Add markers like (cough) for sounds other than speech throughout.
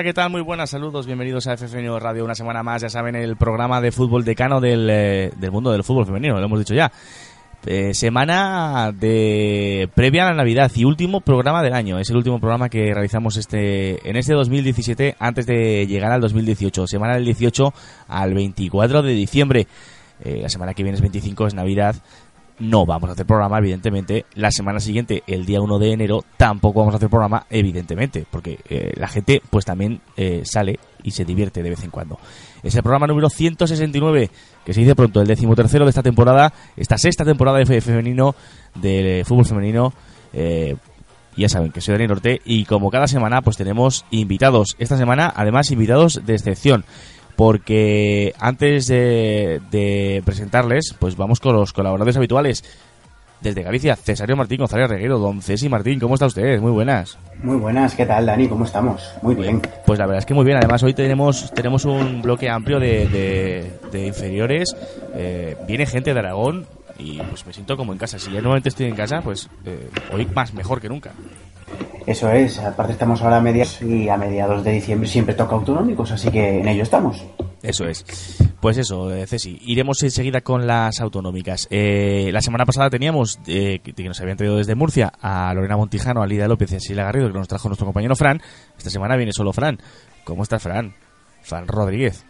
Hola, ¿qué tal? Muy buenas, saludos, bienvenidos a FFN Radio una semana más, ya saben, el programa de fútbol decano del, eh, del mundo del fútbol femenino, lo hemos dicho ya. Eh, semana de previa a la Navidad y último programa del año. Es el último programa que realizamos este en este 2017 antes de llegar al 2018. Semana del 18 al 24 de diciembre. Eh, la semana que viene es 25, es Navidad. No vamos a hacer programa, evidentemente. La semana siguiente, el día 1 de enero, tampoco vamos a hacer programa, evidentemente, porque eh, la gente pues también eh, sale y se divierte de vez en cuando. Es el programa número 169, que se dice pronto, el decimotercero de esta temporada, esta sexta temporada de fe- femenino, de fútbol femenino. Eh, ya saben que soy Dani Norte y como cada semana pues tenemos invitados. Esta semana además invitados de excepción porque antes de, de presentarles pues vamos con los colaboradores habituales. Desde Galicia, Cesario Martín González Reguero, don Cesi Martín, ¿cómo está usted? Muy buenas. Muy buenas, ¿qué tal Dani? ¿Cómo estamos? Muy bien. Pues la verdad es que muy bien. Además, hoy tenemos, tenemos un bloque amplio de, de- de inferiores. Eh, viene gente de Aragón y pues me siento como en casa. Si ya normalmente estoy en casa, pues eh, hoy más mejor que nunca. Eso es, aparte estamos ahora a medias y a mediados de diciembre siempre toca autonómicos, así que en ello estamos. Eso es. Pues eso, eh, Ceci. Iremos enseguida con las autonómicas. Eh, la semana pasada teníamos, eh, que, nos habían traído desde Murcia, a Lorena Montijano, a Lida López y a Sheila Garrido, que nos trajo nuestro compañero Fran. Esta semana viene solo Fran. ¿Cómo estás, Fran? Fran Rodríguez.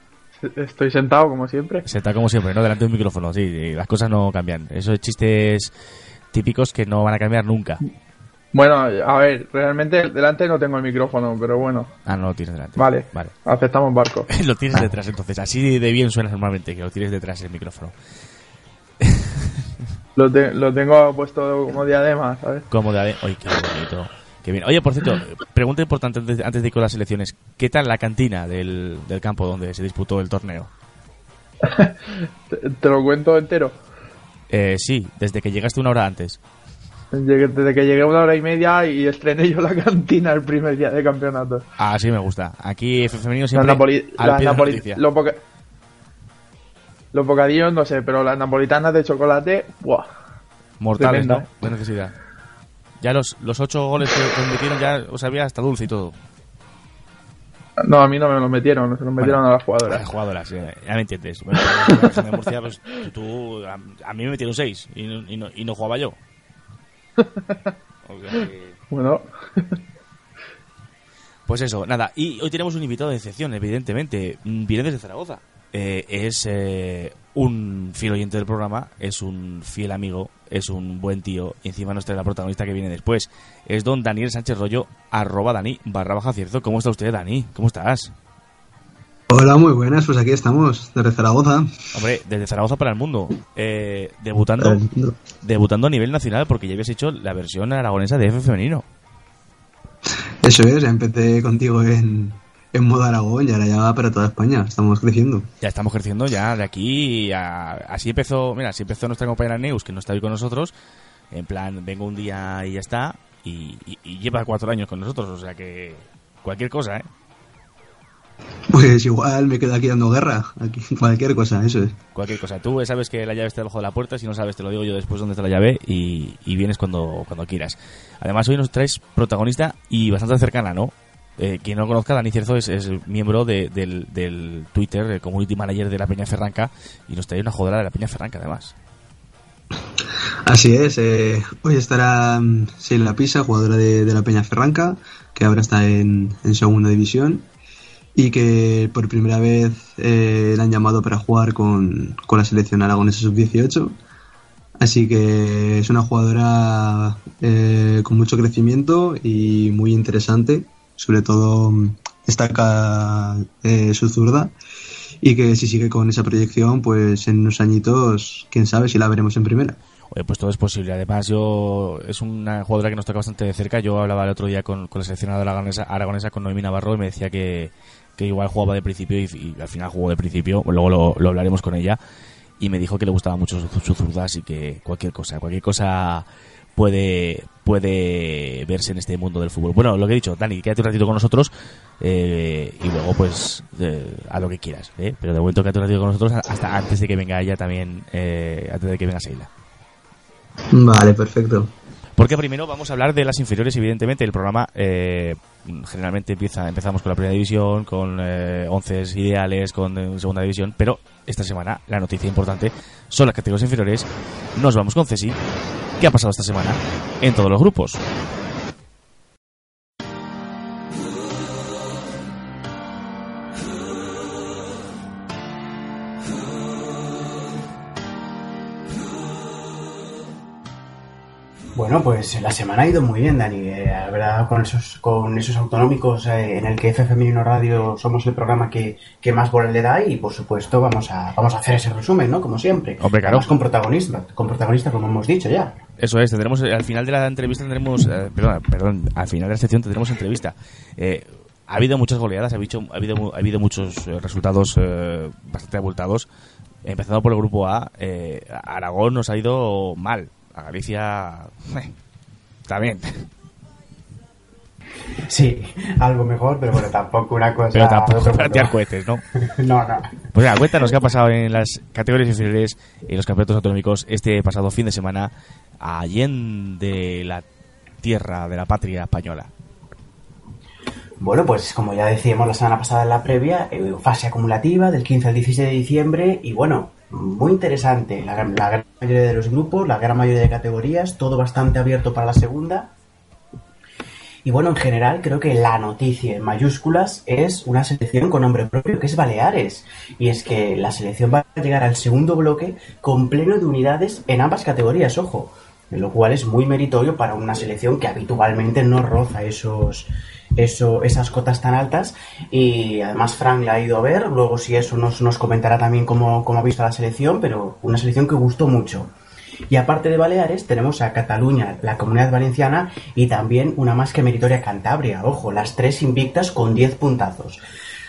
Estoy sentado, como siempre. Se está como siempre, ¿no? Delante de un micrófono, sí, sí, las cosas no cambian. Esos chistes típicos que no van a cambiar nunca. Bueno, a ver, realmente delante no tengo el micrófono, pero bueno, Ah, no lo tienes delante. vale. Vale. Aceptamos barco. (laughs) lo tienes detrás, entonces. Así de bien suena normalmente, que lo tienes detrás el micrófono. (laughs) Lo, te- lo tengo puesto como diadema, ¿sabes? Como de... ¡Ay, qué bonito! Qué bien. Oye, por cierto, pregunta importante antes, antes de ir con las elecciones. ¿Qué tal la cantina del, del campo donde se disputó el torneo? (laughs) Te, te lo cuento entero. Eh, sí, desde que llegaste una hora antes. Desde que llegué una hora y media y estrené yo la (laughs) cantina el primer día de campeonato. Ah, sí, me gusta. Aquí femenino Las siempre napoli- al las pie de la napoli- poca- los bocadillos no sé, pero las napolitanas de chocolate, ¡buah! Mortales, Tremenda. ¿no? De necesidad. Ya los, los ocho goles que metieron ya os había hasta dulce y todo. No, a mí no me lo metieron, se lo metieron a las Las jugadoras. jugadoras, eh, ya me entiendes. Bueno, en la (laughs) región de Murcia, pues, tú, a, a mí me metieron seis y no, y no, y no jugaba yo. O sea que- Bueno, Pues eso, nada. Y hoy tenemos un invitado de excepción, evidentemente. Mm, Viene desde Zaragoza. Eh, es eh, un fiel oyente del programa, es un fiel amigo, es un buen tío. Y encima nos trae la protagonista que viene después. Es don Daniel Sánchez Rollo, arroba Dani, barra baja cierto. ¿Cómo está usted, Dani? ¿Cómo estás? Hola, muy buenas, pues aquí estamos, desde Zaragoza. Hombre, desde Zaragoza para el mundo. Eh, debutando, debutando a nivel nacional porque ya habías hecho la versión aragonesa de F femenino. Eso es, empecé contigo en, en modo Aragón y ahora ya va para toda España, estamos creciendo. Ya estamos creciendo ya de aquí a... Así empezó, mira, así empezó nuestra compañera Neus, que no está hoy con nosotros. En plan, vengo un día y ya está. Y, y- y lleva cuatro años con nosotros, o sea que... Cualquier cosa, ¿eh? Pues igual me quedo aquí dando guerra, aquí, (laughs) cualquier cosa, eso es. Cualquier cosa. Tú sabes que la llave está debajo de la puerta, si no sabes te lo digo yo después dónde está la llave y, y vienes cuando, cuando quieras. Además hoy nos traes protagonista y bastante cercana, ¿no? Eh, quien no lo conozca, Dani Cierzo es, es miembro de- del, del Twitter, el community manager de la Peña Ferranca, y nos trae una jodera de la Peña Ferranca, además. Así es, eh, hoy estará mm, Sheila Pisa, jugadora de, de la Peña Ferranca, que ahora está en, en segunda división y que por primera vez eh, la han llamado para jugar con, con la selección aragonesa sub-18. Así que es una jugadora eh, con mucho crecimiento y muy interesante. Sobre todo mm, destaca eh, su zurda y que si sigue con esa proyección, pues en unos añitos, quién sabe si la veremos en primera. Oye, pues todo es posible. Además, yo es una jugadora que nos toca bastante de cerca. Yo hablaba el otro día con, con la seleccionada aragonesa, con Noemí Navarro, y me decía que, que igual jugaba de principio y, y al final jugó de principio. Luego lo, lo hablaremos con ella. Y me dijo que le gustaba mucho su, su zurda, así que cualquier cosa, cualquier cosa puede puede verse en este mundo del fútbol. Bueno, lo que he dicho, Dani, quédate un ratito con nosotros eh, y luego pues eh, a lo que quieras. ¿eh? Pero de momento quédate un ratito con nosotros hasta antes de que venga ella también, eh, antes de que venga Seila. Vale, perfecto. Porque primero vamos a hablar de las inferiores, evidentemente. El programa eh, generalmente empieza, empezamos con la primera división, con eh, once ideales, con eh, segunda división, pero esta semana la noticia importante son las categorías inferiores. Nos vamos con Cesi. ¿Qué ha pasado esta semana en todos los grupos? Bueno, pues la semana ha ido muy bien, Dani. Eh, la verdad, con esos, con esos autonómicos eh, en el que F Femenino Radio somos el programa que, que más bola le da y, por supuesto, vamos a, vamos a hacer ese resumen, ¿no? Como siempre. Hombre, claro. Además, con protagonista, con protagonista, como hemos dicho ya. Eso es, tendremos al final de la entrevista tendremos, eh, perdón, perdón, al final de la sección tendremos entrevista. Eh, ha habido muchas goleadas, ha habido, ha habido, ha habido muchos eh, resultados eh, bastante abultados. Empezando por el grupo A, eh, Aragón nos ha ido mal. A Galicia, eh, también. Sí, algo mejor, pero bueno, tampoco una cosa. Pero tampoco tirar cohetes, ¿no? (laughs) No, no. Pues nada, cuéntanos qué ha pasado en las categorías inferiores y los campeonatos autonómicos este pasado fin de semana allende la tierra de la patria española. Bueno, pues como ya decíamos la semana pasada en la previa, eh, fase acumulativa del 15 al 16 de diciembre y bueno, muy interesante. La, gran- mayoría de los grupos, la gran mayoría de categorías, todo bastante abierto para la segunda. Y bueno, en general creo que la noticia en mayúsculas es una selección con nombre propio que es Baleares. Y es que la selección va a llegar al segundo bloque con pleno de unidades en ambas categorías, ojo. Lo cual es muy meritorio para una selección que habitualmente no roza esos, eso, esas cotas tan altas. Y además Frank la ha ido a ver, luego si eso nos, nos comentará también cómo, cómo ha visto la selección, pero una selección que gustó mucho. Y aparte de Baleares, tenemos a Cataluña, la Comunidad Valenciana y también una más que meritoria Cantabria. Ojo, las tres invictas con 10 puntazos.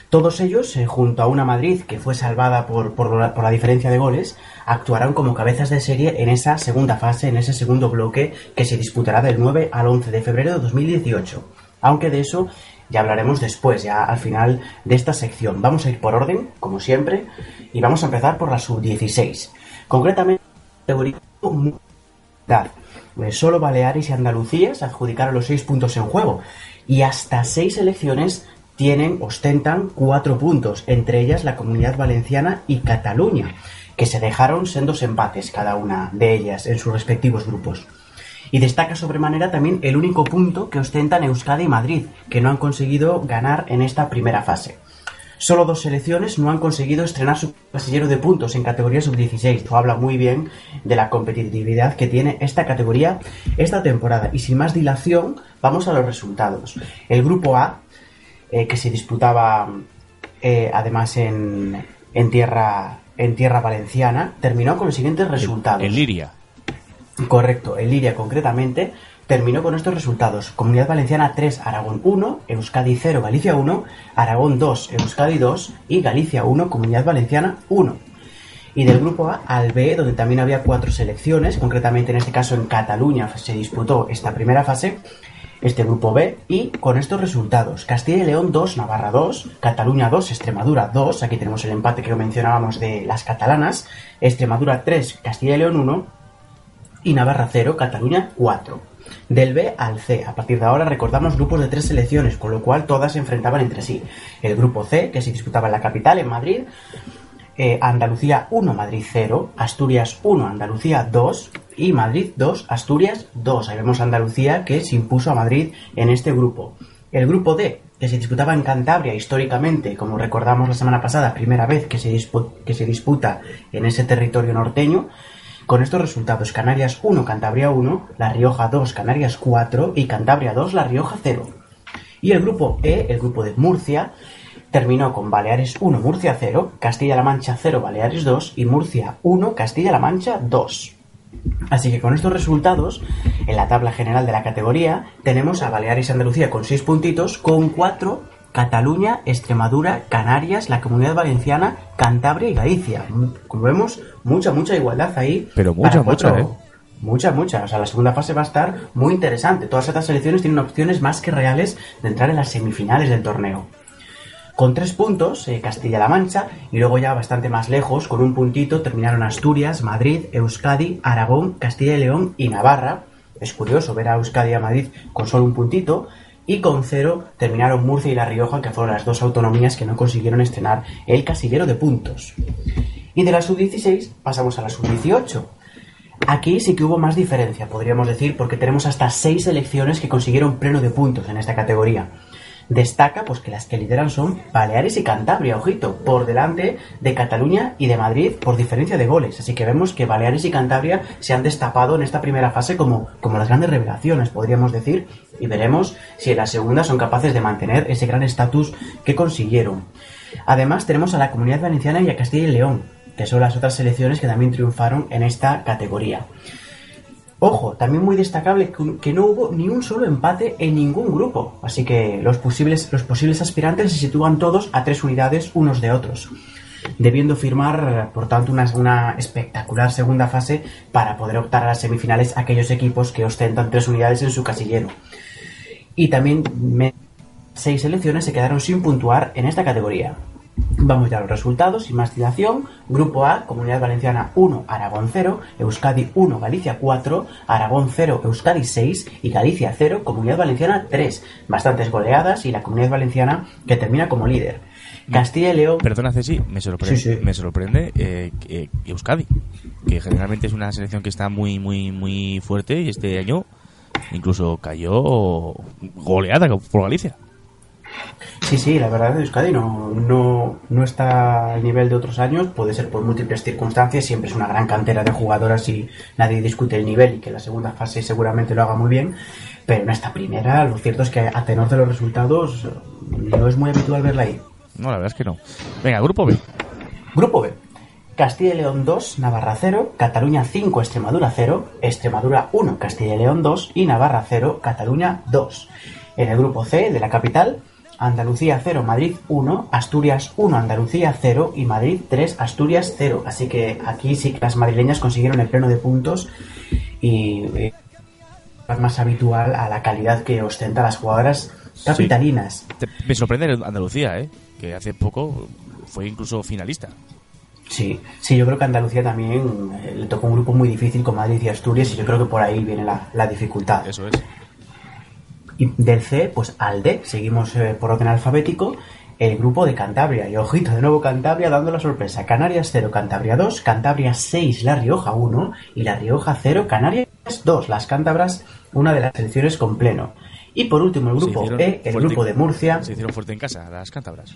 Todos ellos, eh, junto a una Madrid que fue salvada por, por, la, por la diferencia de goles, actuarán como cabezas de serie en esa segunda fase, en ese segundo bloque que se disputará del 9 al 11 de febrero de 2018. Aunque de eso ya hablaremos después, ya al final de esta sección. Vamos a ir por orden, como siempre, y vamos a empezar por la sub-16. Concretamente, categoría. Eh, Solo Baleares y Andalucía se adjudicaron los seis puntos en juego. Y hasta seis selecciones tienen, ostentan cuatro puntos, entre ellas la Comunidad Valenciana y Cataluña, que se dejaron sendos empates cada una de ellas en sus respectivos grupos. Y destaca sobremanera también el único punto que ostentan Euskadi y Madrid, que no han conseguido ganar en esta primera fase. Solo dos selecciones no han conseguido estrenar su casillero de puntos en categoría sub-16. Esto habla muy bien de la competitividad que tiene esta categoría esta temporada. Y sin más dilación, vamos a los resultados. El grupo A, eh, que se disputaba eh, además en, en tierra en tierra valenciana, terminó con los siguientes resultados. En Liria. Correcto, el Liria concretamente terminó con estos resultados. Comunidad Valenciana 3, Aragón 1, Euskadi 0, Galicia 1, Aragón 2, Euskadi 2 y Galicia 1, Comunidad Valenciana 1. Y del grupo A al B, donde también había cuatro selecciones, concretamente en este caso en Cataluña se disputó esta primera fase, este grupo B, y con estos resultados. Castilla y León 2, Navarra 2, Cataluña 2, Extremadura 2, aquí tenemos el empate que mencionábamos de las catalanas, Extremadura 3, Castilla y León 1, y Navarra 0, Cataluña 4. Del B al C. A partir de ahora recordamos grupos de tres selecciones, con lo cual todas se enfrentaban entre sí. El grupo C, que se disputaba en la capital, en Madrid, eh, Andalucía 1, Madrid 0, Asturias 1, Andalucía 2 y Madrid 2, Asturias 2. Ahí vemos Andalucía que se impuso a Madrid en este grupo. El grupo D, que se disputaba en Cantabria históricamente, como recordamos la semana pasada, primera vez que se, que se disputa en ese territorio norteño, con estos resultados, Canarias 1, Cantabria 1, La Rioja 2, Canarias 4 y Cantabria 2, La Rioja 0. Y el grupo E, el grupo de Murcia, terminó con Baleares 1, Murcia 0, Castilla-La Mancha 0, Baleares 2 y Murcia 1, Castilla-La Mancha 2. Así que con estos resultados, en la tabla general de la categoría, tenemos a Baleares Andalucía con 6 puntitos, con 4 Cataluña, Extremadura, Canarias, la Comunidad Valenciana, Cantabria y Galicia. Como vemos, mucha, mucha igualdad ahí. Pero mucha, mucha, ¿eh? Mucha, mucha. O sea, la segunda fase va a estar muy interesante. Todas estas selecciones tienen opciones más que reales de entrar en las semifinales del torneo. Con tres puntos, eh, Castilla-La Mancha, y luego ya bastante más lejos, con un puntito, terminaron Asturias, Madrid, Euskadi, Aragón, Castilla y León y Navarra. Es curioso ver a Euskadi y a Madrid con solo un puntito. Y con cero terminaron Murcia y La Rioja, que fueron las dos autonomías que no consiguieron estrenar el casillero de puntos. Y de la sub-16 pasamos a la sub-18. Aquí sí que hubo más diferencia, podríamos decir, porque tenemos hasta seis selecciones que consiguieron pleno de puntos en esta categoría. Destaca pues que las que lideran son Baleares y Cantabria, ojito, por delante de Cataluña y de Madrid por diferencia de goles. Así que vemos que Baleares y Cantabria se han destapado en esta primera fase como, como las grandes revelaciones, podríamos decir, y veremos si en la segunda son capaces de mantener ese gran estatus que consiguieron. Además tenemos a la Comunidad Valenciana y a Castilla y León, que son las otras selecciones que también triunfaron en esta categoría. Ojo, también muy destacable que, no hubo ni un solo empate en ningún grupo, así que los posibles, los posibles aspirantes se sitúan todos a tres unidades unos de otros, debiendo firmar, por tanto, una, una espectacular segunda fase para poder optar a las semifinales aquellos equipos que ostentan tres unidades en su casillero. Y también seis selecciones se quedaron sin puntuar en esta categoría. Vamos ya a los resultados, sin más dilación. Grupo A, Comunidad Valenciana 1, Aragón 0, Euskadi 1, Galicia 4, Aragón 0, Euskadi 6 y Galicia 0, Comunidad Valenciana 3. Bastantes goleadas y la Comunidad Valenciana que termina como líder. Castilla y León... Perdona, Ceci, me sorprende, Sí, sí. Me sorprende eh, que- Euskadi, que generalmente es una selección que está muy, muy, muy fuerte y este año incluso cayó goleada por Galicia. Sí, sí, la verdad Euskadi no, no, no está al nivel de otros años, puede ser por múltiples circunstancias, siempre es una gran cantera de jugadoras y nadie discute el nivel y que la segunda fase seguramente lo haga muy bien, pero en esta primera lo cierto es que a tenor de los resultados no es muy habitual verla ahí. No, la verdad es que no. Venga, grupo B. Grupo B. Castilla y León 2, Navarra 0, Cataluña 5, Extremadura 0, Extremadura 1, Castilla y León 2 y Navarra 0, Cataluña 2. En el grupo C de la capital, Andalucía 0, Madrid 1, Asturias 1, Andalucía 0 y Madrid 3, Asturias 0. Así que aquí sí que las madrileñas consiguieron el pleno de puntos y eh, es más habitual a la calidad que ostenta las jugadoras capitalinas. Te- me sorprende Andalucía, ¿eh? que hace poco fue incluso finalista. Sí, sí, yo creo que Andalucía también eh, le tocó un grupo muy difícil con Madrid y Asturias y yo creo que por ahí viene la, la dificultad. Eso es. Y del C, pues al D, seguimos eh, por orden alfabético, el grupo de Cantabria. Y ojito, de nuevo Cantabria dando la sorpresa. Canarias 0, Cantabria 2, Cantabria 6, La Rioja 1 y La Rioja 0, Canarias 2. Las cántabras, una de las selecciones con pleno. Y por último el grupo E, el grupo de Murcia. Se hicieron fuerte en casa, las cántabras.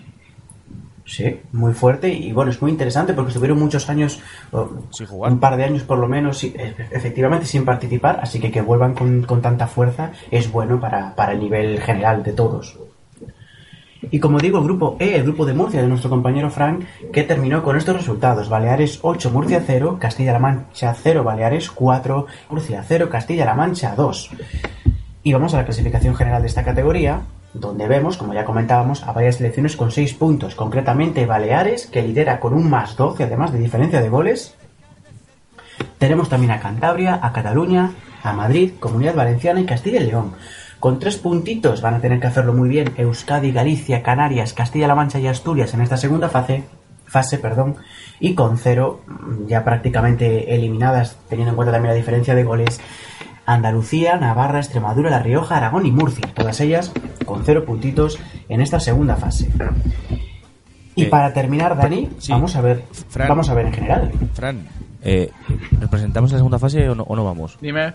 Sí, muy fuerte y bueno, es muy interesante porque estuvieron muchos años, Sin jugar. un par de años por lo menos, e- efectivamente sin participar, así que que vuelvan con, con tanta fuerza es bueno para, para el nivel general de todos. Y como digo, el grupo E, el grupo de Murcia de nuestro compañero Frank, que terminó con estos resultados. Baleares 8, Murcia 0, Castilla-La Mancha 0, Baleares 4, Murcia 0, Castilla-La Mancha 2. Y vamos a la clasificación general de esta categoría, donde vemos, como ya comentábamos, a varias selecciones con 6 puntos, concretamente Baleares, que lidera con un más 12, además de diferencia de goles. Tenemos también a Cantabria, a Cataluña, a Madrid, Comunidad Valenciana y Castilla y León. Con tres puntitos van a tener que hacerlo muy bien Euskadi, Galicia, Canarias, Castilla-La Mancha y Asturias en esta segunda fase, fase, perdón, y con cero ya prácticamente eliminadas, teniendo en cuenta también la diferencia de goles, Andalucía, Navarra, Extremadura, La Rioja, Aragón y Murcia, todas ellas con cero puntitos en esta segunda fase. Y Eh, para terminar, Dani, sí. vamos a ver, Fran. vamos a ver en general. Fran, eh, ¿nos presentamos en la segunda fase o no, o no vamos? Dime.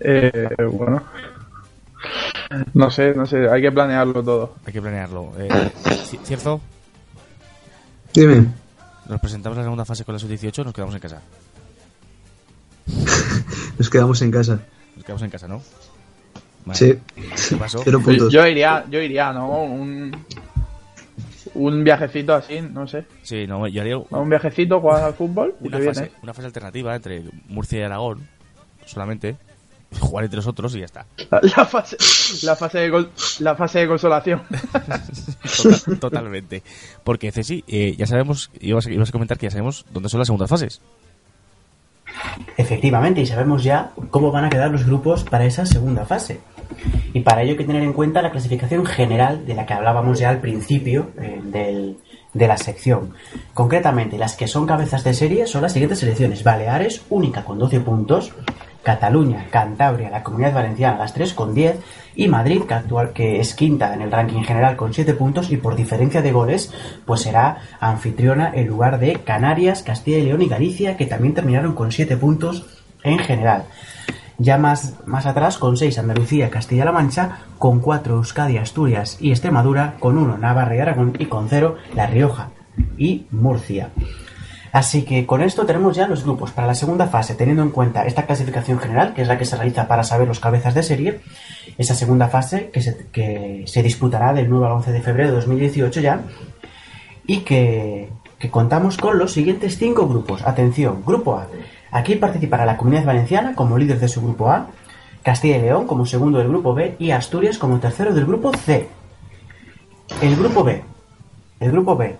Eh, bueno. No sé, no sé, hay que planearlo todo. Hay que planearlo. Eh, ci- ¿Cierto? Dime. ¿Nos presentamos en la segunda fase con la sub-18 o nos quedamos en casa? (laughs) Nos quedamos en casa. Nos quedamos en casa, ¿no? Vale. Sí. ¿Qué pasó? (laughs) Cero puntos. Yo iría, yo iría, ¿no? Un, un viajecito así, no sé. Sí, no, yo haría Un viajecito, jugar al fútbol y una te fase, vienes. una fase alternativa entre Murcia y Aragón, solamente. Jugar entre nosotros y ya está. La, la fase, la fase de gol- la fase de consolación. Total- totalmente. Porque, Ceci, eh, ya sabemos, ibas a, ibas a comentar que ya sabemos dónde son las segundas fases. Efectivamente, y sabemos ya cómo van a quedar los grupos para esa segunda fase. Y para ello hay que tener en cuenta la clasificación general de la que hablábamos ya al principio eh, del- de la sección. Concretamente, las que son cabezas de serie son las siguientes selecciones. Baleares, única con 12 puntos. Cataluña, Cantabria, la Comunidad Valenciana, las tres con 10. Y Madrid, que, actual, que es quinta en el ranking general con 7 puntos. Y por diferencia de goles, pues será anfitriona en lugar de Canarias, Castilla y León y Galicia, que también terminaron con 7 puntos en general. Ya más, más atrás, con 6 Andalucía, Castilla-La Mancha, con 4 Euskadi, Asturias y Extremadura, con 1 Navarra y Aragón y con 0 La Rioja y Murcia. Así que con esto tenemos ya los grupos para la segunda fase, teniendo en cuenta esta clasificación general, que es la que se realiza para saber los cabezas de serie, esa segunda fase que se, disputará del 9 al 11 de febrero de 2018 ya, y que, que contamos con los siguientes cinco grupos. Atención, grupo A. Aquí participará la Comunidad Valenciana como líder de su grupo A, Castilla y León como segundo del grupo B y Asturias como tercero del grupo C. El grupo B. El grupo B.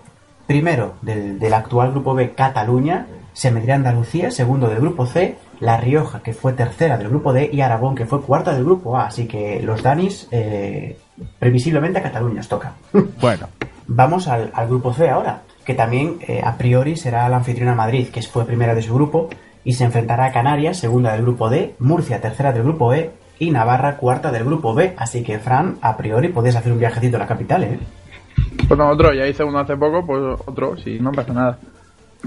Primero del, del actual grupo B, Cataluña. Se medirá Andalucía, segundo del grupo C. La Rioja, que fue tercera del grupo D. Y Aragón, que fue cuarta del grupo A. Así que los Danis, eh, previsiblemente a Cataluña os toca. (laughs) Bueno, Vamos al, al grupo C ahora, que también eh, a priori será la anfitriona Madrid, que fue primera de su grupo, y se enfrentará a Canarias, segunda del grupo D, Murcia, tercera del grupo E, y Navarra, cuarta del grupo B. Así que, Fran, a priori podés hacer un viajecito a la capital, ¿eh? Pues no, otro, ya hice uno hace poco, pues otro, sí, no pasa nada.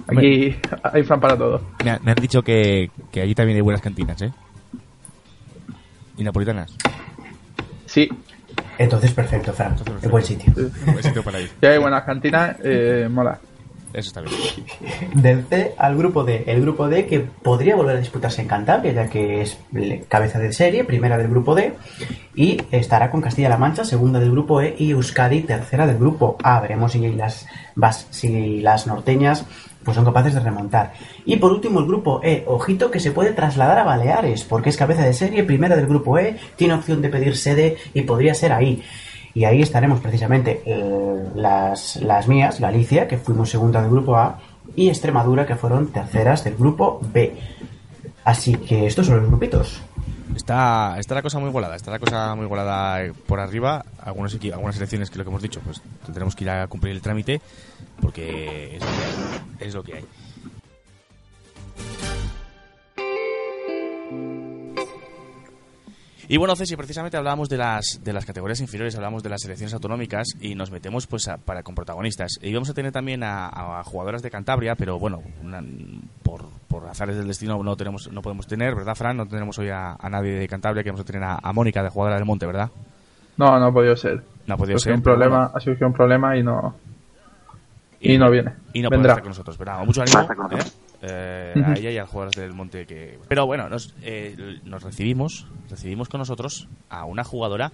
Aquí hay fan para todo. me, ha- me han dicho que, que allí también hay buenas cantinas, ¿eh? Y napolitanas. Sí, Entonces, perfecto, Fran. Entonces, Qué buen sitio. Buen sitio para ir. si hay buenas cantinas, eh, mola. Eso está bien. (laughs) Del C al grupo D. El grupo D que podría volver a disputarse en Cantabria, ya que es cabeza de serie, primera del grupo D, y estará con Castilla-La Mancha, segunda del grupo E, y Euskadi, tercera del grupo A. Veremos si las, si las norteñas pues son capaces de remontar. Y por último el grupo E, ojito que se puede trasladar a Baleares, porque es cabeza de serie, primera del grupo E, tiene opción de pedir sede y podría ser ahí. Y ahí estaremos precisamente eh, las, las mías, Galicia, que fuimos segunda del grupo A, y Extremadura, que fueron terceras del grupo B. Así que estos son los grupitos. Está, está la cosa muy volada, está la cosa muy volada por arriba. Algunos, algunas elecciones que lo que hemos dicho, pues tendremos que ir a cumplir el trámite porque. Es lo que hay. Y bueno, Ceci, precisamente hablábamos de las, de las categorías inferiores, hablábamos de las selecciones autonómicas y nos metemos pues a- para con protagonistas. Y vamos a tener también a, a jugadoras de Cantabria, pero bueno, una- por, por azares del destino no tenemos no podemos tener, ¿verdad, Fran? No tenemos hoy a, a nadie de Cantabria, que vamos a tener a, Mónica, de jugadora del Monte, ¿verdad? No, no ha podido ser. No ha podido Ha ser. un problema, bueno. ha surgido un problema y no. Y no viene. Y no puede Vendrá. estar con nosotros, pero nada, mucho ánimo ¿eh? Eh, a ella y a las jugadoras del Monte que... Pero bueno, nos, eh, nos recibimos, recibimos con nosotros a una jugadora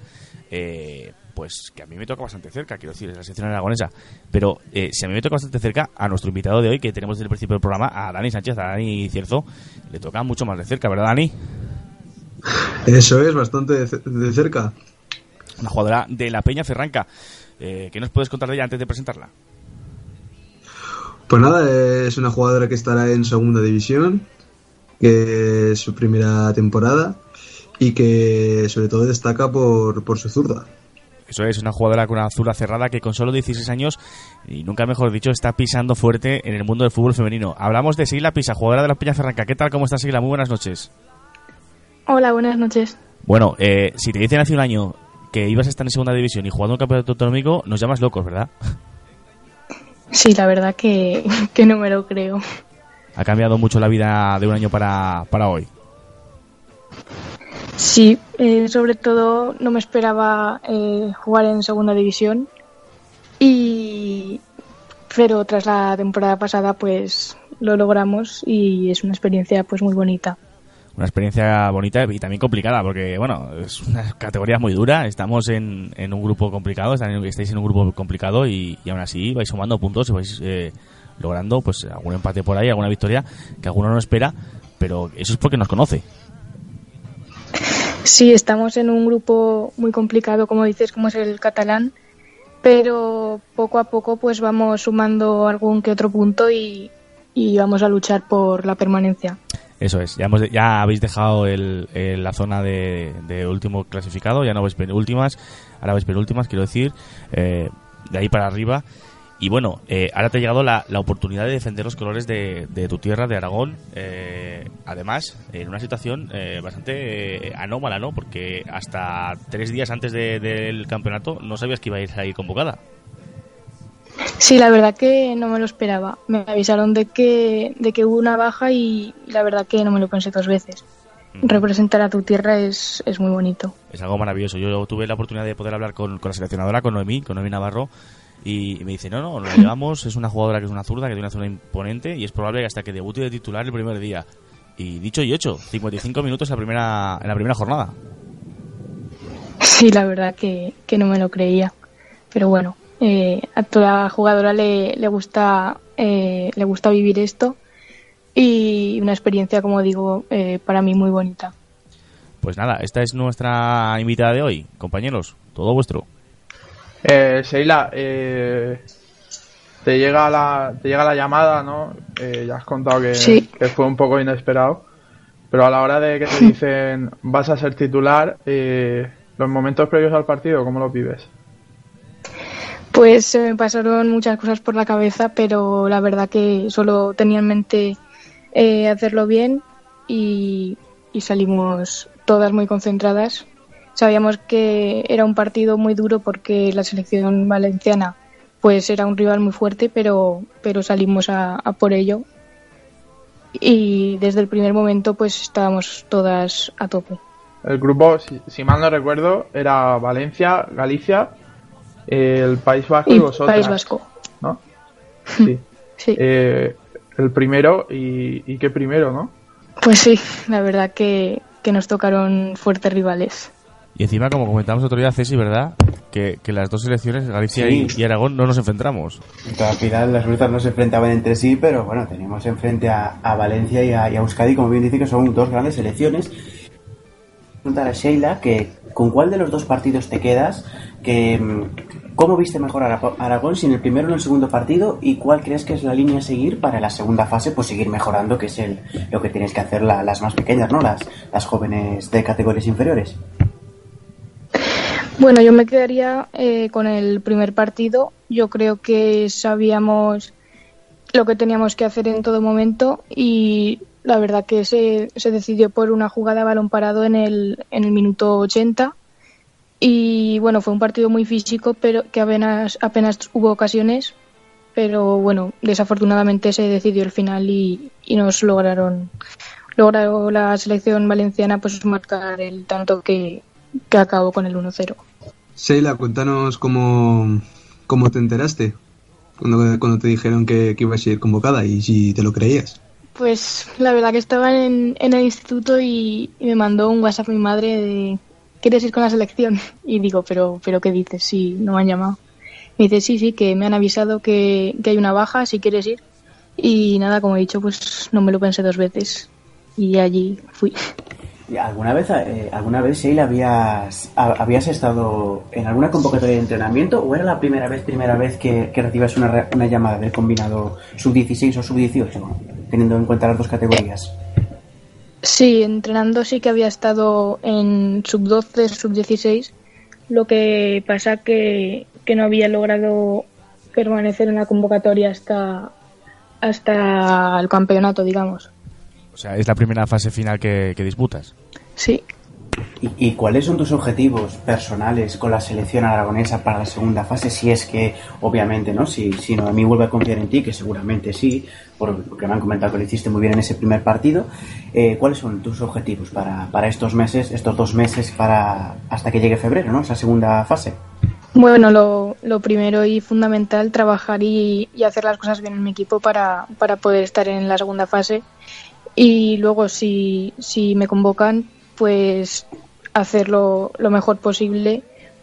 eh, pues que a mí me toca bastante cerca, quiero decir, es la sección aragonesa. Pero eh, si a mí me toca bastante cerca, a nuestro invitado de hoy, que tenemos desde el principio del programa, a Dani Sánchez, a Dani Cierzo, le toca mucho más de cerca, ¿verdad, Dani? Eso es, bastante de, ce- de cerca. Una jugadora de la Peña Ferranca. Eh, ¿Qué nos puedes contar de ella antes de presentarla? Pues nada, es una jugadora que estará en segunda división, que es su primera temporada y que sobre todo destaca por, por su zurda. Eso es, una jugadora con una zurda cerrada que con solo 16 años, y nunca mejor dicho, está pisando fuerte en el mundo del fútbol femenino. Hablamos de Seila Pisa, jugadora de la Peña Ferranca. ¿Qué tal? ¿Cómo estás, Seila? Muy buenas noches. Hola, buenas noches. Bueno, eh, si te dicen hace un año que ibas a estar en segunda división y jugando un campeonato autonómico, nos llamas locos, ¿verdad? (laughs) Sí, la verdad que, (laughs) que no me lo creo. Ha cambiado mucho la vida de un año para, para hoy. Sí, eh, sobre todo no me esperaba eh, jugar en segunda división y pero tras la temporada pasada pues lo logramos y es una experiencia pues muy bonita. Una experiencia bonita y también complicada porque bueno es una categoría muy dura. Estamos en, en un grupo complicado, estáis en un grupo complicado y, y aún así vais sumando puntos y vais eh, logrando pues algún empate por ahí, alguna victoria que alguno no espera, pero eso es porque nos conoce. Sí, estamos en un grupo muy complicado, como dices, como es el catalán, pero poco a poco pues vamos sumando algún que otro punto y, y vamos a luchar por la permanencia. Eso es, ya, hemos, ya habéis dejado el, la zona de, de último clasificado, ya no vais penúltimas, ahora vais penúltimas, quiero decir, eh, de ahí para arriba. Y bueno, eh, ahora te ha llegado la, oportunidad de defender los colores de, de tu tierra, de Aragón. eh, además, en una situación eh, bastante eh, anómala, ¿no? Porque hasta tres días antes de- del campeonato no sabías que ibais a ir convocada. Sí, la verdad que no me lo esperaba. Me avisaron de que, de que hubo una baja y la verdad que no me lo pensé dos veces. Representar a tu tierra es, es muy bonito. Es algo maravilloso. Yo tuve la oportunidad de poder hablar con, con la seleccionadora, con Noemí, con Noemí Navarro, y me dice, no, no, la (laughs) llevamos, es una jugadora que es una zurda, que tiene una zurda imponente, y es probable que hasta que debute de titular el primer día. Y dicho y hecho, 55 minutos en la primera, en la primera jornada. Sí, la verdad que, que no me lo creía. Pero bueno, eh, a toda jugadora le, le gusta eh, le gusta vivir esto y una experiencia, como digo, eh, para mí muy bonita. Pues nada, esta es nuestra invitada de hoy, compañeros, todo vuestro. Eh, Sheila, eh, te llega la te llega la llamada, ¿no? Eh, ya has contado que, Sí. que fue un poco inesperado, pero a la hora de que te (laughs) dicen vas a ser titular, eh, los momentos previos al partido, ¿cómo los vives? Pues se me pasaron muchas cosas por la cabeza, pero la verdad que solo tenía en mente eh, hacerlo bien y, salimos todas muy concentradas. Sabíamos que era un partido muy duro porque la selección valenciana pues era un rival muy fuerte, pero, pero salimos a, a por ello. Y desde el primer momento pues estábamos todas a tope. El grupo, si, si mal no recuerdo, era Valencia, Galicia, el País Vasco y, Y vosotras. País Vasco. ¿no? (laughs) Sí. Sí. Eh, el primero y, y qué primero, ¿no? Pues sí, la verdad que, que nos tocaron fuertes rivales. Y encima, como comentamos otro día, Ceci, ¿verdad? Que, que las dos selecciones, Galicia Sí. y, y Aragón, no nos enfrentamos. Entonces, al final las rutas no se enfrentaban entre sí, pero bueno, teníamos enfrente a, a Valencia y a, y a Euskadi, como bien dice, que son dos grandes selecciones. Preguntar a Sheila que con cuál de los dos partidos te quedas, que mm, cómo viste mejor a Ara- Aragón, si en el primero o en el segundo partido, y cuál crees que es la línea a seguir para la segunda fase, pues seguir mejorando, que es el, lo que tienes que hacer la- las más pequeñas, ¿no? Las, las jóvenes de categorías inferiores. Bueno, yo me quedaría eh, con el primer partido. Yo creo que sabíamos lo que teníamos que hacer en todo momento y la verdad que se, se decidió por una jugada a balón parado en el, en el minuto 80. Y bueno, fue un partido muy físico, pero que apenas, apenas hubo ocasiones. Pero bueno, desafortunadamente se decidió el final y, y nos lograron, logró la selección valenciana pues marcar el tanto que, que acabó con el 1-0. Sheila, cuéntanos cómo, cómo te enteraste cuando, cuando te dijeron que, que ibas a ir convocada y si te lo creías. Pues la verdad que estaba en, el instituto y, me mandó un WhatsApp mi madre de ¿quieres ir con la selección? (laughs) Y digo, pero, pero ¿qué dices? Sí, no me han llamado. Me dice, sí, sí, que me han avisado que, que hay una baja, si quieres ir. Y nada, como he dicho, pues no me lo pensé dos veces. Y allí fui. ¿Y ¿Alguna vez, eh, alguna vez Sheila, habías, ha- habías estado en alguna convocatoria de entrenamiento o era la primera vez, primera vez que, que recibas una, una llamada del combinado sub-16 o sub-18, teniendo en cuenta las dos categorías? Sí, entrenando sí que había estado en sub-12, sub-16, Lo que pasa que, que no había logrado permanecer en la convocatoria hasta, hasta el campeonato, digamos. O sea, es la primera fase final que, que disputas. Sí. ¿Y, cuáles son tus objetivos personales con la selección aragonesa para la segunda fase? Si es que, obviamente, ¿no? Si, si Noemí vuelve a confiar en ti, que seguramente sí, por- porque me han comentado que lo hiciste muy bien en ese primer partido. eh, ¿Cuáles son tus objetivos para, para estos meses, estos dos meses, para hasta que llegue febrero, ¿no? Esa segunda fase. Bueno, lo, lo primero y fundamental, trabajar y, y hacer las cosas bien en mi equipo para, para poder estar en la segunda fase. Y luego, si, si me convocan, pues hacerlo lo mejor posible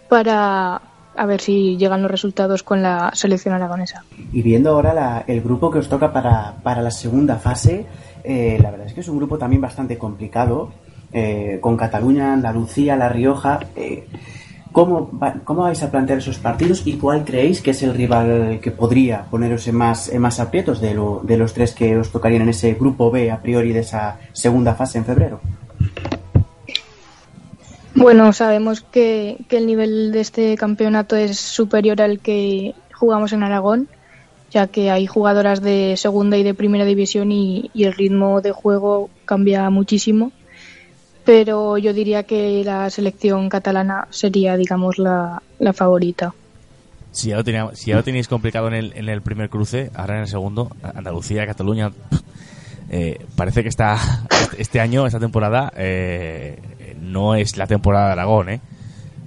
para a ver si llegan los resultados con la selección aragonesa. Y viendo ahora la- el grupo que os toca para, para la segunda fase, eh, la verdad es que es un grupo también bastante complicado, eh, con Cataluña, Andalucía, La Rioja. eh, ¿cómo, ¿Cómo vais a plantear esos partidos y cuál creéis que es el rival que podría poneros en más, más aprietos de, lo- de los tres que os tocarían en ese grupo B a priori de esa segunda fase en febrero? Bueno, sabemos que, que el nivel de este campeonato es superior al que jugamos en Aragón, ya que hay jugadoras de segunda y de primera división y, el ritmo de juego cambia muchísimo. Pero yo diría que la selección catalana sería, digamos, la, la favorita. Si ya lo, tenía- si ya lo teníais complicado en el, en el primer cruce, ahora en el segundo, Andalucía, Cataluña, eh, parece que está (laughs) este año, esta temporada, eh, no es la temporada de Aragón, ¿eh?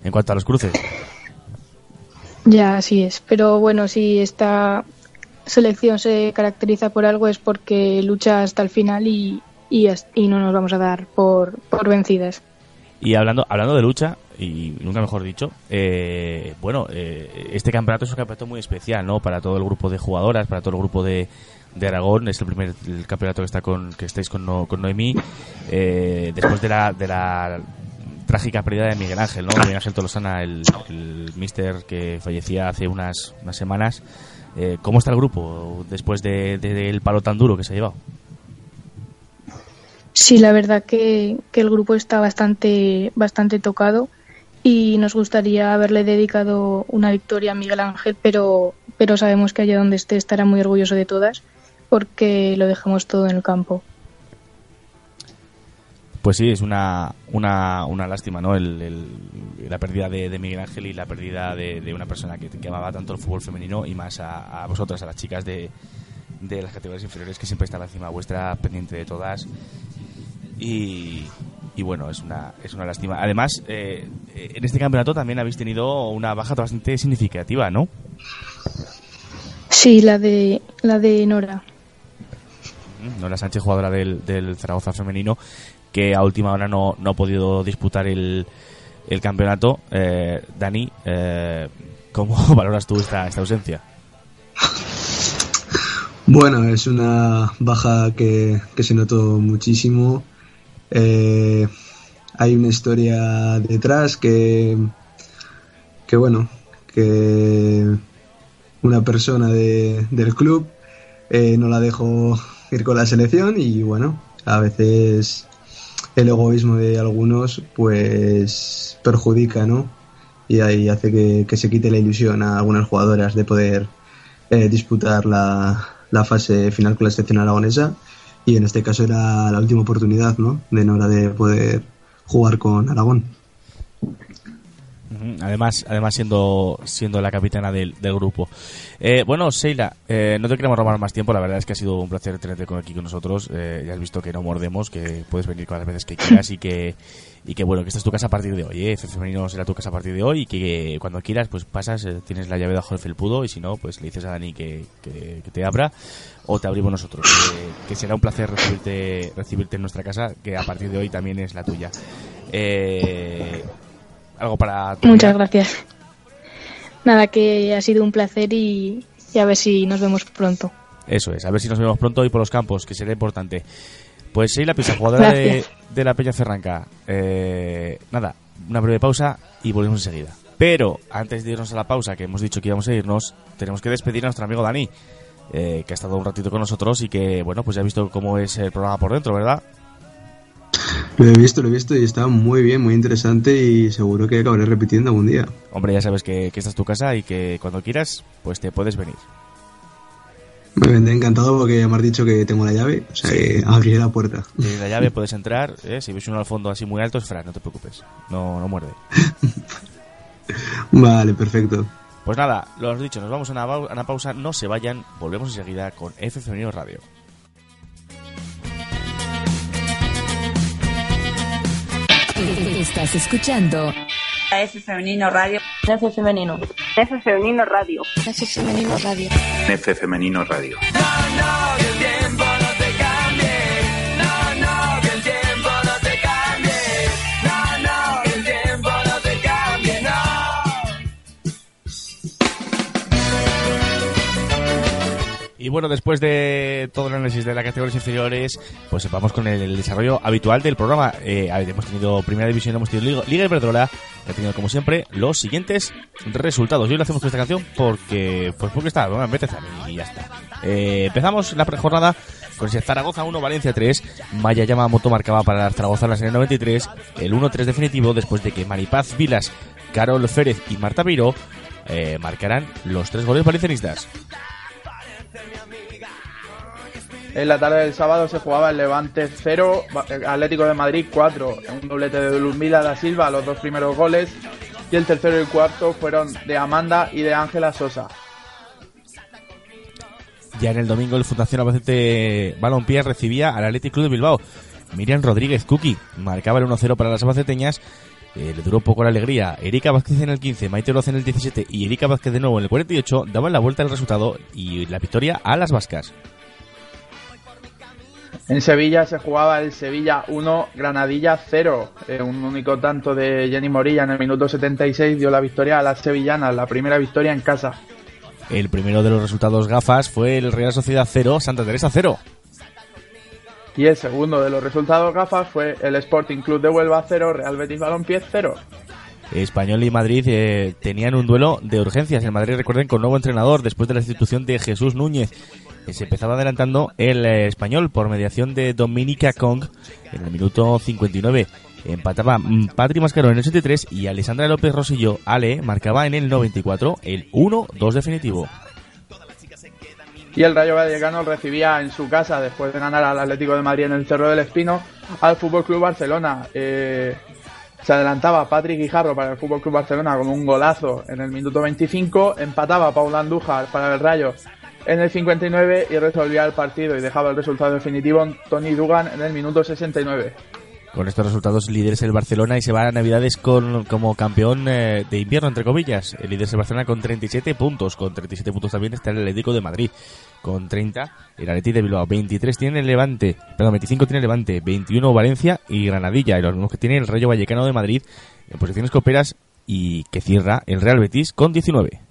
En cuanto a los cruces. Ya, así es. Pero bueno, si esta selección se caracteriza por algo es porque lucha hasta el final y, y, no nos vamos a dar por, por vencidas. Y hablando, hablando de lucha, y nunca mejor dicho, eh, bueno, eh, este campeonato es un campeonato muy especial, ¿no? Para todo el grupo de jugadoras, para todo el grupo de, de Aragón, es el primer el campeonato que está con que estáis con, No- con Noemí, eh, después de la, de la trágica pérdida de Miguel Ángel, ¿no? (laughs) Miguel Ángel Tolosana, el, el mister que fallecía hace unas, unas semanas. Eh, ¿Cómo está el grupo después de- de- del palo tan duro que se ha llevado? Sí, la verdad que, que el grupo está bastante, bastante tocado y nos gustaría haberle dedicado una victoria a Miguel Ángel, pero, pero sabemos que allá donde esté estará muy orgulloso de todas porque lo dejamos todo en el campo. Pues sí, es una, una, una lástima, ¿no? El, el- la pérdida de, de Miguel Ángel y la pérdida de, de una persona que, que amaba tanto el fútbol femenino y más a, a vosotras, a las chicas de, de las categorías inferiores que siempre estaba encima vuestra, pendiente de todas. Y, y bueno, es una, es una lástima. Además, eh, en este campeonato también habéis tenido una baja bastante significativa, ¿no? Sí, la de, la de Nora. Nora Sánchez, jugadora del, Zaragoza femenino, que a última hora no, no ha podido disputar el, el campeonato. Eh, Dani, eh, ¿cómo (laughs) valoras tú esta, esta ausencia? Bueno, es una baja que, que se notó muchísimo. Eh, hay una historia detrás que, que bueno, que una persona de- del club eh, no la dejó ir con la selección y bueno, a veces el egoísmo de algunos pues perjudica, ¿no? Y ahí hace que, que se quite la ilusión a algunas jugadoras de poder eh, disputar la, la fase final con la selección aragonesa y en este caso era la última oportunidad, ¿no? De Nora de poder jugar con Aragón. Además, además siendo, siendo la capitana del, grupo. Eh, bueno, Seila, eh, no te queremos robar más tiempo. La verdad es que ha sido un placer tenerte aquí con nosotros. Eh, ya has visto que no mordemos, que puedes venir con las veces que quieras y que, y que bueno, que esta es tu casa a partir de hoy. ¿eh? F Femenino será tu casa a partir de hoy y que cuando quieras, pues pasas, eh, tienes la llave bajo el felpudo y si no, pues le dices a Dani que, que, te abra o te abrimos nosotros. Que, que será un placer recibirte, recibirte en nuestra casa, que a partir de hoy también es la tuya. Eh, algo para terminar? Muchas gracias. Nada, que ha sido un placer y, y a ver si nos vemos pronto. Eso es, a ver si nos vemos pronto y por los campos, que será importante. Pues Sheila Pisa, jugadora de, de la Peña Ferranca. Eh, nada, una breve pausa y volvemos enseguida. Pero antes de irnos a la pausa, que hemos dicho que íbamos a irnos, tenemos que despedir a nuestro amigo Dani, eh, que ha estado un ratito con nosotros y que, bueno, pues ya ha visto cómo es el programa por dentro, ¿verdad? Lo he visto, lo he visto y está muy bien, muy interesante y seguro que acabaré repitiendo algún día. Hombre, ya sabes que, que esta es tu casa y que cuando quieras, pues te puedes venir. Me vendré encantado porque ya me has dicho que tengo la llave, o sea que abriré la puerta. Tienes la llave, (laughs) puedes entrar. ¿eh? Si ves uno al fondo así muy alto, es Fran, no te preocupes. No, no muerde. (laughs) Vale, perfecto. Pues nada, lo has dicho, nos vamos a una, bau- a una pausa. No se vayan, volvemos enseguida con F Femenino Radio. Estás escuchando F Femenino Radio. F femenino. F Femenino Radio. F femenino radio. F Femenino Radio. Y bueno, después de todo el análisis de las categorías inferiores, pues vamos con el desarrollo habitual del programa. Eh, hemos tenido Primera División, hemos tenido Liga, Iberdrola, que ha tenido como siempre los siguientes resultados. Y hoy lo hacemos con esta canción porque, pues porque está, bueno, me a y ya está. Eh, empezamos la jornada con ese Zaragoza 1, Valencia 3. Maya Llama Moto marcaba para Zaragoza en la serie 93 el 1-3 definitivo después de que Maripaz Vilas, Carol Férez y Marta Piro eh, marcaran los tres goles valencianistas. En la tarde del sábado se jugaba el Levante 0, Atlético de Madrid 4, un doblete de Luzmila da Silva, los dos primeros goles, y el tercero y el cuarto fueron de Amanda y de Ángela Sosa. Ya en el domingo el Fundación Albacete Balompié recibía al Athletic Club de Bilbao. Miriam Rodríguez Cookie marcaba el 1-0 para las albaceteñas. Eh, le duró poco la alegría. Erika Vázquez en el 15, Maite Oroz en el 17 y Erika Vázquez de nuevo en el 48 daban la vuelta al resultado y la victoria a las vascas. En Sevilla se jugaba el Sevilla 1, Granadilla 0. Eh, un único tanto de Jenny Morilla en el minuto 76 dio la victoria a las sevillanas, la primera victoria en casa. El primero de los resultados gafas fue el Real Sociedad 0, Santa Teresa 0. Y el segundo de los resultados gafas fue el Sporting Club de Huelva 0, Real Betis Balompié 0. Español y Madrid eh, tenían un duelo de urgencias. El Madrid, recuerden, con nuevo entrenador después de la institución de Jesús Núñez. Se empezaba adelantando el eh, español por mediación de Dominica Kong en el minuto 59. Empataba mm, Patri Mascarón en el 83 y Alessandra López Rosillo, Ale, marcaba en el 94 el 1-2 definitivo. Y el Rayo Vallecano recibía en su casa, después de ganar al Atlético de Madrid en el Cerro del Espino, al Fútbol Club Barcelona. Eh, se adelantaba Patrick Guijarro para el Fútbol Club Barcelona con un golazo en el minuto 25, empataba Paula Andújar para el Rayo en el 59 y resolvía el partido y dejaba el resultado definitivo Tony Dugan en el minuto 69. Con estos resultados, líderes el Barcelona y se va a Navidades con, como campeón eh, de invierno, entre comillas. El líder es el Barcelona con 37 puntos. Con 37 puntos también está el Atlético de Madrid. Con 30, el Atleti de Bilbao. 23 tiene el Levante. Perdón, 25 tiene el Levante. 21 Valencia y Granadilla. Y los mismos que tiene el Rayo Vallecano de Madrid en posiciones coperas y que cierra el Real Betis con 19.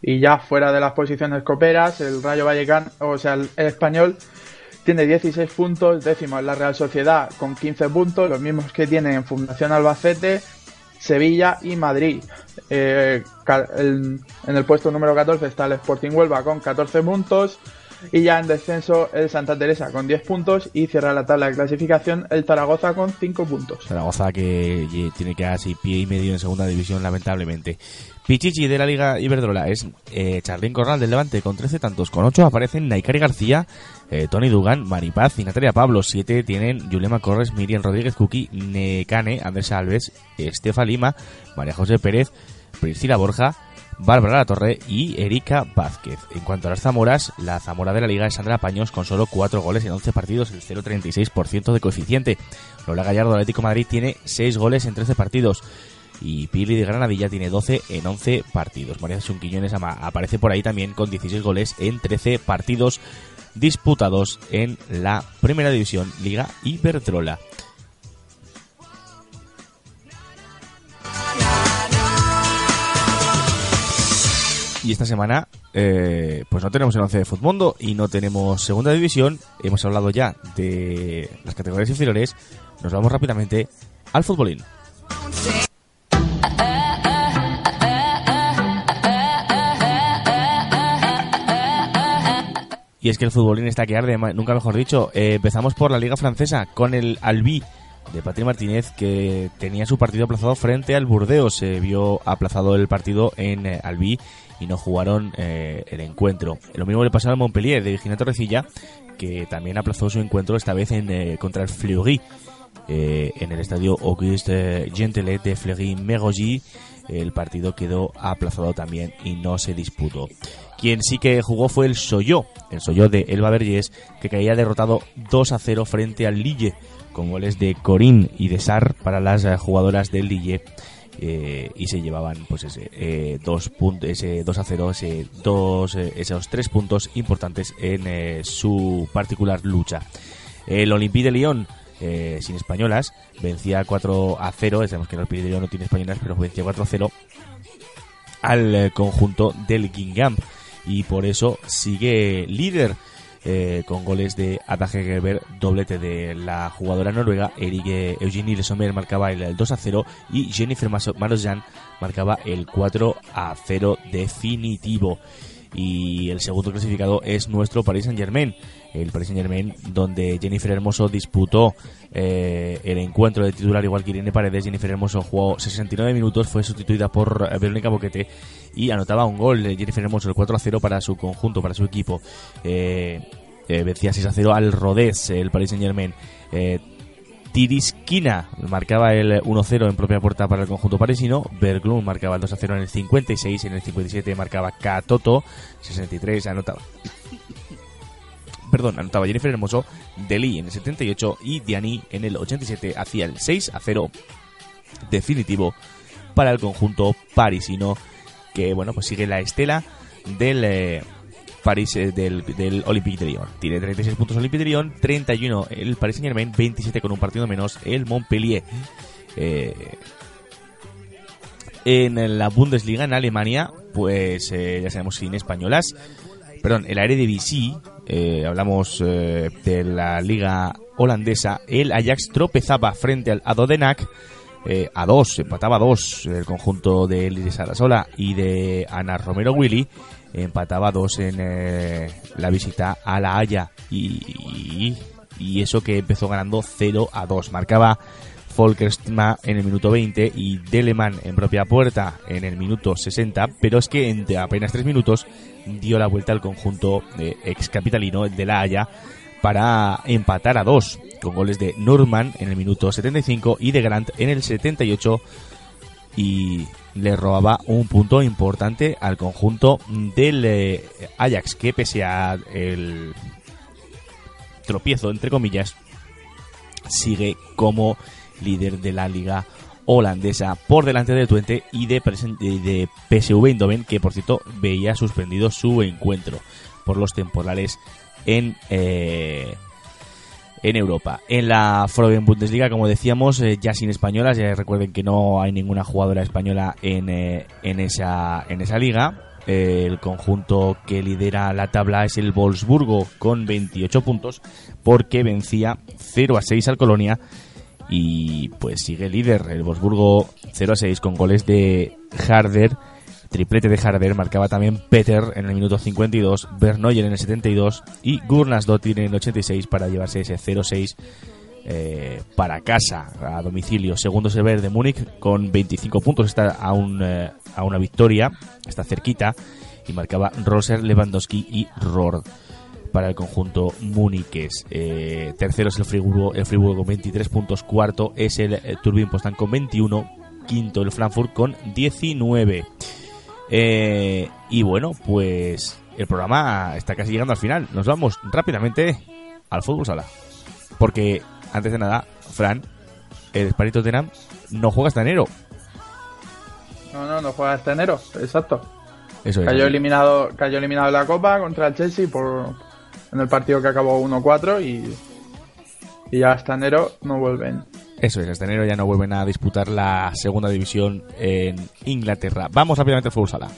Y ya fuera de las posiciones coperas, el Rayo Vallecano, o sea, el, el español tiene 16 puntos, décimo la Real Sociedad con 15 puntos, los mismos que tiene en Fundación Albacete, Sevilla y Madrid. Eh, el- en el puesto número 14 está el Sporting Huelva con 14 puntos y ya en descenso el Santa Teresa con 10 puntos y cierra la tabla de clasificación el Zaragoza con 5 puntos. Zaragoza que tiene casi pie y medio en segunda división, lamentablemente. Pichichi de la Liga Iberdrola es eh, Charlín Corral del Levante con 13 tantos. Con 8 aparecen Naikari García, eh, Tony Dugan, Maripaz y Natalia Pablo. 7 tienen Yulema Corres, Miriam Rodríguez Cuqui, Necane, Andrés Alves, Estefa Lima, María José Pérez, Priscila Borja, Bárbara La Torre y Erika Vázquez. En cuanto a las Zamoras, la Zamora de la Liga es Sandra Paños con solo 4 goles en 11 partidos, el 0,36% de coeficiente. Lola Gallardo Atlético Madrid tiene 6 goles en 13 partidos. Y Pili de Granadilla tiene 12 en 11 partidos. María Jesús Quiñones ama- aparece por ahí también con 16 goles en 13 partidos disputados en la Primera División Liga Iberdrola. Y esta semana, eh, pues no tenemos el 11 de Futmundo y no tenemos Segunda División. Hemos hablado ya de las categorías inferiores. Nos vamos rápidamente al futbolín. Y es que el futbolín está que arde, nunca mejor dicho. Eh, empezamos por la Liga Francesa con el Albi de Patrick Martínez que tenía su partido aplazado frente al Burdeos. Se vio aplazado el partido en eh, Albi y no jugaron eh, el encuentro. Lo mismo le pasó al Montpellier de Virginia Torrecilla que también aplazó su encuentro esta vez en, eh, contra el Fleury en el estadio Auguste Gentelet de Fleury-Mérogis. El partido quedó aplazado también y no se disputó. Quien sí que jugó fue el Soyo, el Soyo de Elba Vergés, que caía derrotado 2 a 0 frente al Lille, con goles de Corín y de Sar para las eh, jugadoras del Lille. eh, y se llevaban pues ese eh, dos puntos ese 2 a 0 ese dos eh, esos tres puntos importantes en eh, su particular lucha el Olympique de Lyon eh, sin españolas vencía 4 a 0 sabemos que el Olympique de Lyon no tiene españolas pero vencía 4 a 0 al conjunto del Guingamp y por eso sigue líder eh, con goles de Ada Hegerberg, doblete de la jugadora noruega, Erike Eugenie Le Sommer marcaba el 2 a 0 y Jennifer Marozjan marcaba el 4 a 0 definitivo. Y el segundo clasificado es nuestro Paris Saint Germain. El Paris Saint Germain, donde Jennifer Hermoso disputó eh, el encuentro de titular igual que Irene Paredes. Jennifer Hermoso jugó 69 minutos, fue sustituida por eh, Verónica Boquete y anotaba un gol de Jennifer Hermoso, el 4 a 0 para su conjunto, para su equipo. Eh, eh, vencía 6 a 0 al Rodez, el Paris Saint Germain. Eh, Tiriskina marcaba el 1-0 en propia puerta para el conjunto parisino. Berglund marcaba el 2-0 en el 56. En el 57 marcaba Katoto. 63 anotaba. Perdón, anotaba Jennifer Hermoso. Deli en el 78 y Diani en el 87 hacía el 6-0 definitivo para el conjunto parisino. Que bueno, pues sigue la estela del. eh, París eh, del, del Olympique de Lyon. Tiene 36 puntos Olympique de Lyon, 31 el Paris Saint Germain, 27 con un partido menos el Montpellier. Eh, en la Bundesliga, en Alemania, pues ya sabemos sin españolas. Perdón, el Eredivisie, eh, hablamos eh, de la liga holandesa, el Ajax tropezaba frente al Adodenac eh, a dos, empataba dos el conjunto de Liris Arasola y de Ana Romero Willy empataba dos en la visita a La Haya. Y, y eso que empezó ganando 0 a 2 marcaba Folkersma en el minuto 20 y Deleman en propia puerta en el minuto 60 pero es que en apenas 3 minutos dio la vuelta al conjunto ex capitalino de La Haya para empatar a dos con goles de Norman en el minuto 75 y de Grant en el 78 y le robaba un punto importante al conjunto del eh, Ajax que pese a el tropiezo entre comillas sigue como líder de la liga holandesa por delante del Twente y de, de, PSV Eindhoven que por cierto veía suspendido su encuentro por los temporales en eh, en Europa. En la Froben Bundesliga, como decíamos, eh, ya sin españolas, ya recuerden que no hay ninguna jugadora española en, eh, en, esa, en esa liga. El conjunto que lidera la tabla es el Wolfsburgo con 28 puntos porque vencía 0 a 6 al Colonia y pues sigue líder. El Wolfsburgo 0 a 6 con goles de Harder. Triplete de Harder marcaba también Peter en el minuto 52 Bernoyer en el 72 y Gurnasdottir en el 86 para llevarse ese 0-6 eh, para casa a domicilio. Segundo Sever de Múnich con 25 puntos está a, un, eh, a una victoria está cerquita y marcaba Roser Lewandowski y Rord para el conjunto muniques. Eh, tercero es el Friburgo, el Friburgo con 23 puntos. Cuarto es el eh, Turbin Postan con 21. Quinto el Frankfurt con 19. Eh, y bueno, pues el programa está casi llegando al final. Nos vamos rápidamente al fútbol sala. Porque, antes de nada, Fran, el Sparito Tottenham no juega hasta enero. No, no, no juega hasta enero, exacto. Eso es. Cayó eliminado, cayó eliminado la Copa contra el Chelsea por en el partido que acabó 1-4 y, y ya hasta enero no vuelven. Eso es, hasta enero ya no vuelven a disputar la segunda división en Inglaterra. Vamos rápidamente al fútbol sala.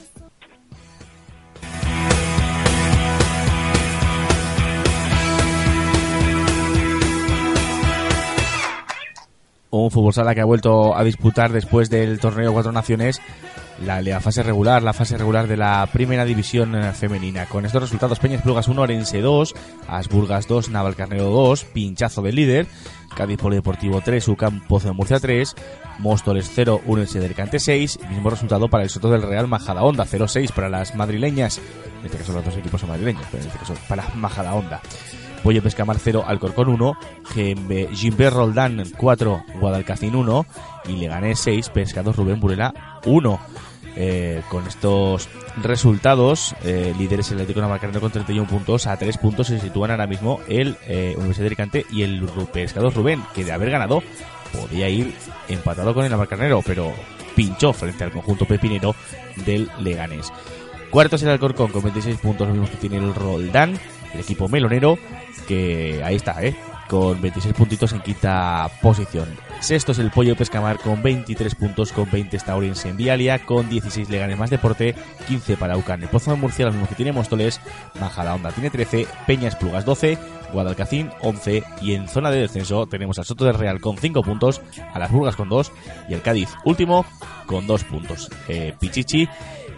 Un fútbol sala que ha vuelto a disputar después del torneo Cuatro Naciones la, la fase regular, la fase regular de la primera división eh, femenina. Con estos resultados, Peñas Plugas 1, Orense 2, Asburgas 2, Navalcarnero 2, pinchazo del líder, Cádiz Polideportivo 3, UCAM Pozo de Murcia 3, Móstoles 0, Unense del Cante 6, mismo resultado para el Soto del Real Majadahonda 0-6 para las madrileñas, en este caso los dos equipos son madrileños, pero en este caso para Majadahonda. Pollo Pescamar 0, Alcorcón 1, Gimbert Roldán 4, Guadalcacín 1 y Leganés 6, Pescados Rubén Burela 1. Eh, con estos resultados, eh, líderes el Atlético Navalcarnero con 31 puntos, a 3 puntos se sitúan ahora mismo el eh, Universidad de Alicante y el Pescados Rubén, que de haber ganado podía ir empatado con el Navalcarnero, pero pinchó frente al conjunto pepinero del Leganés. Cuarto es el Alcorcón con 26 puntos, lo mismo que tiene el Roldán, el equipo melonero, que ahí está, ¿eh? Con 26 puntitos en quinta posición. Sexto es el Pollo Pescamar con 23 puntos, con 20 está en Vialia, con 16 Leganes más Deporte, 15 para Ucan. El Pozo de Murcia, lo mismo que tiene Móstoles, Majadahonda tiene 13, Peñas Plugas 12, Guadalcacín 11 y en zona de descenso tenemos al Soto del Real con 5 puntos, a las Burgas con 2 y el Cádiz último con 2 puntos. Eh, Pichichi,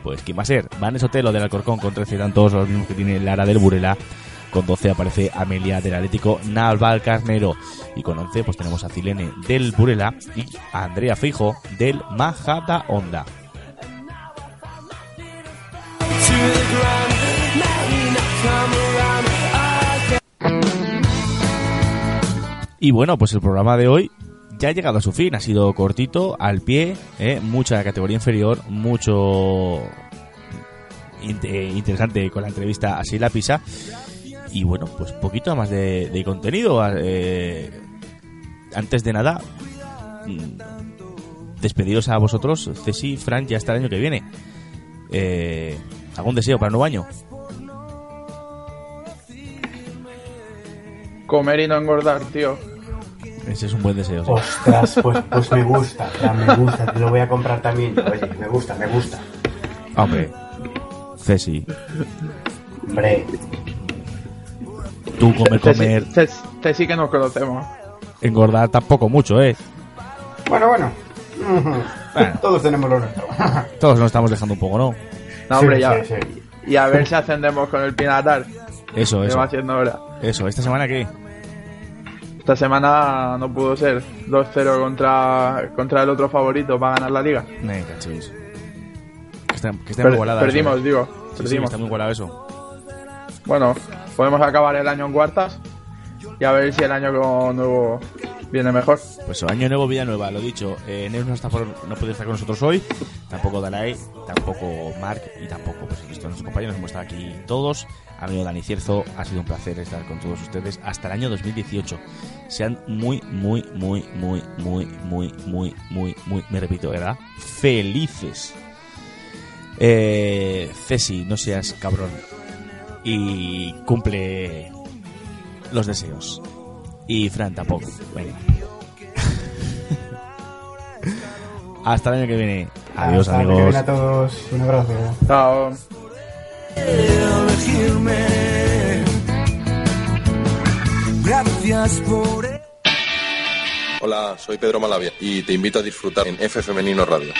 pues ¿quién va a ser? Van Sotelo del Alcorcón con 13 tantos, los mismos que tiene Lara del Burela. Con 12 aparece Amelia del Atlético Navalcarnero. Y con 11 pues tenemos a Cilene del Burela y a Andrea Fijo del Majada Honda. Y bueno, pues el programa de hoy ya ha llegado a su fin. Ha sido cortito, al pie, ¿eh? mucha categoría inferior, mucho eh, interesante con la entrevista a Sheila Pisa. Y bueno, pues poquito más de, de contenido. eh, antes de nada, mm, despediros a vosotros, Ceci, Fran, ya hasta el año que viene. Eh, ¿Algún deseo para el nuevo año? Comer y no engordar, tío. Ese es un buen deseo. sí. Ostras, pues, pues me gusta, (laughs) me gusta, te lo voy a comprar también. Oye, me gusta, me gusta. Hombre, Ceci, Hombre, tú comer, comer, te- te sí que nos conocemos. engordar tampoco mucho, ¿eh? bueno, bueno. Todos tenemos lo nuestro. (laughs) Todos nos estamos dejando un poco, ¿no? No, hombre, Sí, ya. sí, sí. Y a ver si ascendemos con el Pinatar. Eso, Que eso. va haciendo hora. Eso, ¿esta semana qué? Esta semana no pudo ser 2-0 contra, contra el otro favorito para ganar la liga. Me cachis. Que está, que está Per- muy igualada perdimos, eso, ¿eh? digo. Sí, sí, perdimos. está muy igualado eso. Bueno, podemos acabar el año en cuartas y a ver si el año nuevo viene mejor. Pues año nuevo, vida nueva, lo dicho. Eh, Neus no, está puede estar con nosotros hoy. Tampoco Dalai, tampoco Mark y tampoco pues, de nuestros compañeros. Hemos estado aquí todos. Amigo Dani Cierzo, ha sido un placer estar con todos ustedes hasta el año 2018. Sean muy, muy, muy, muy, muy, muy, muy, muy, muy, me repito, ¿verdad? Felices. Eh, Ceci, no seas cabrón. Y cumple los deseos. Y Fran tampoco. Venga. (laughs) Hasta el año que viene. Adiós, Hasta que amigos. viene a todos. Un abrazo. Chao. Gracias por Hola, soy Pedro Malavia y te invito a disfrutar en F Femenino Radio.